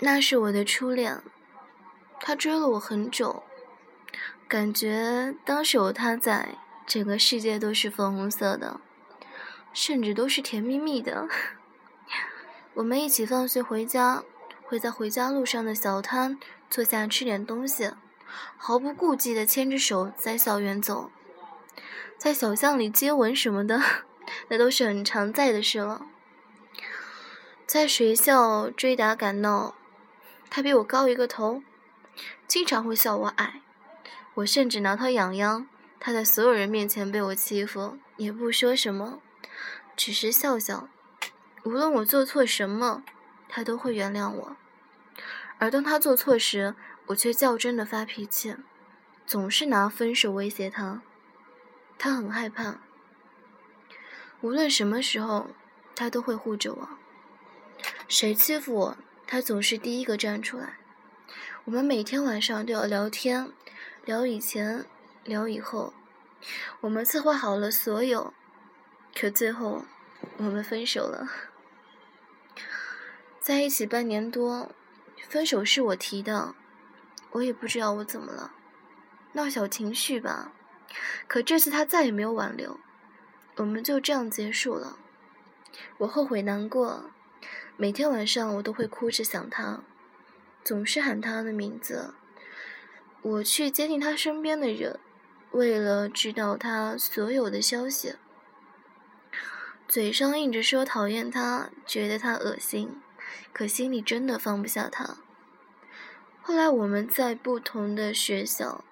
那是我的初恋，他追了我很久，感觉当时有他在，整个世界都是粉红色的，甚至都是甜蜜蜜的。我们一起放学回家，会在回家路上的小摊坐下吃点东西，毫不顾忌地牵着手在校园走，在小巷里接吻什么的，那都是很常在的事了。在学校追打赶闹，他比我高一个头，经常会笑我矮，我甚至挠他痒痒。他在所有人面前被我欺负，也不说什么，只是笑笑。无论我做错什么，他都会原谅我。而当他做错时，我却较真的发脾气，总是拿分手威胁他。他很害怕，无论什么时候，他都会护着我。谁欺负我，他总是第一个站出来。我们每天晚上都要聊天，聊以前，聊以后。我们策划好了所有，可最后我们分手了。在一起半年多，分手是我提的，我也不知道我怎么了，闹小情绪吧。可这次他再也没有挽留，我们就这样结束了。我后悔难过。每天晚上我都会哭着想他，总是喊他的名字。我去接近他身边的人，为了知道他所有的消息，嘴上硬着说讨厌他，觉得他恶心，可心里真的放不下他。后来我们在不同的学校，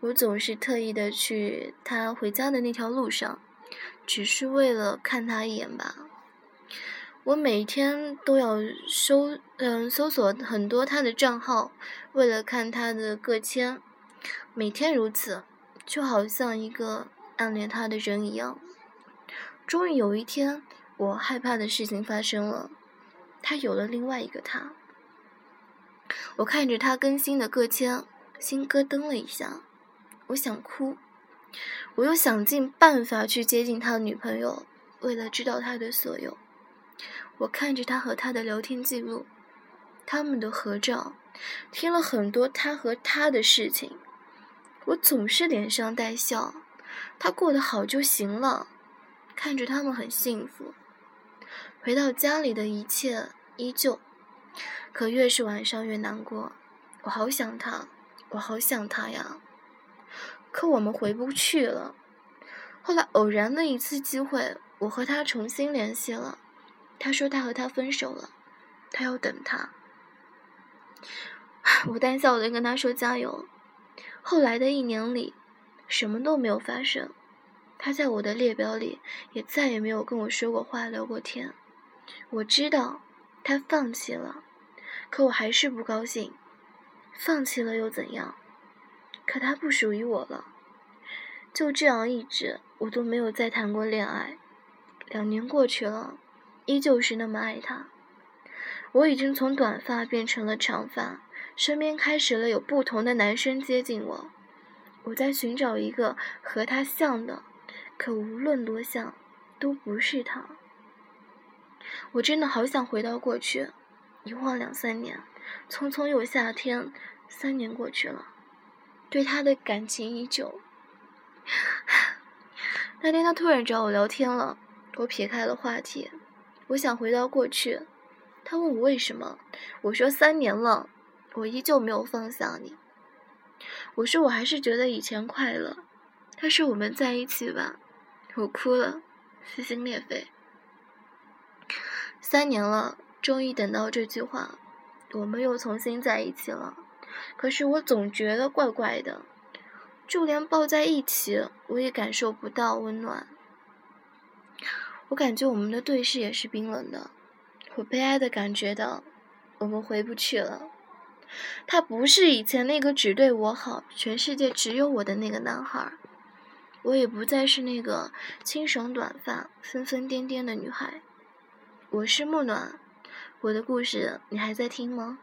我总是特意的去他回家的那条路上，只是为了看他一眼吧。我每天都要搜，嗯，搜索很多他的账号，为了看他的个签，每天如此，就好像一个暗恋他的人一样。终于有一天，我害怕的事情发生了，他有了另外一个他。我看着他更新的个签，心咯噔了一下，我想哭，我又想尽办法去接近他的女朋友，为了知道他的所有。我看着他和他的聊天记录，他们的合照，听了很多他和他的事情，我总是脸上带笑，他过得好就行了，看着他们很幸福。回到家里的一切依旧，可越是晚上越难过，我好想他，我好想他呀。可我们回不去了。后来偶然的一次机会，我和他重新联系了。他说他和他分手了，他要等他。我淡笑的跟他说加油。后来的一年里，什么都没有发生，他在我的列表里也再也没有跟我说过话、聊过天。我知道他放弃了，可我还是不高兴。放弃了又怎样？可他不属于我了。就这样一直，我都没有再谈过恋爱。两年过去了。依旧是那么爱他，我已经从短发变成了长发，身边开始了有不同的男生接近我，我在寻找一个和他像的，可无论多像，都不是他。我真的好想回到过去，一晃两三年，匆匆又夏天，三年过去了，对他的感情依旧。那天他突然找我聊天了，我撇开了话题。我想回到过去，他问我为什么，我说三年了，我依旧没有放下你。我说我还是觉得以前快乐。他说我们在一起吧，我哭了，撕心裂肺。三年了，终于等到这句话，我们又重新在一起了。可是我总觉得怪怪的，就连抱在一起，我也感受不到温暖。我感觉我们的对视也是冰冷的，我悲哀的感觉到，我们回不去了。他不是以前那个只对我好，全世界只有我的那个男孩，我也不再是那个清爽短发、疯疯癫癫的女孩。我是木暖，我的故事你还在听吗？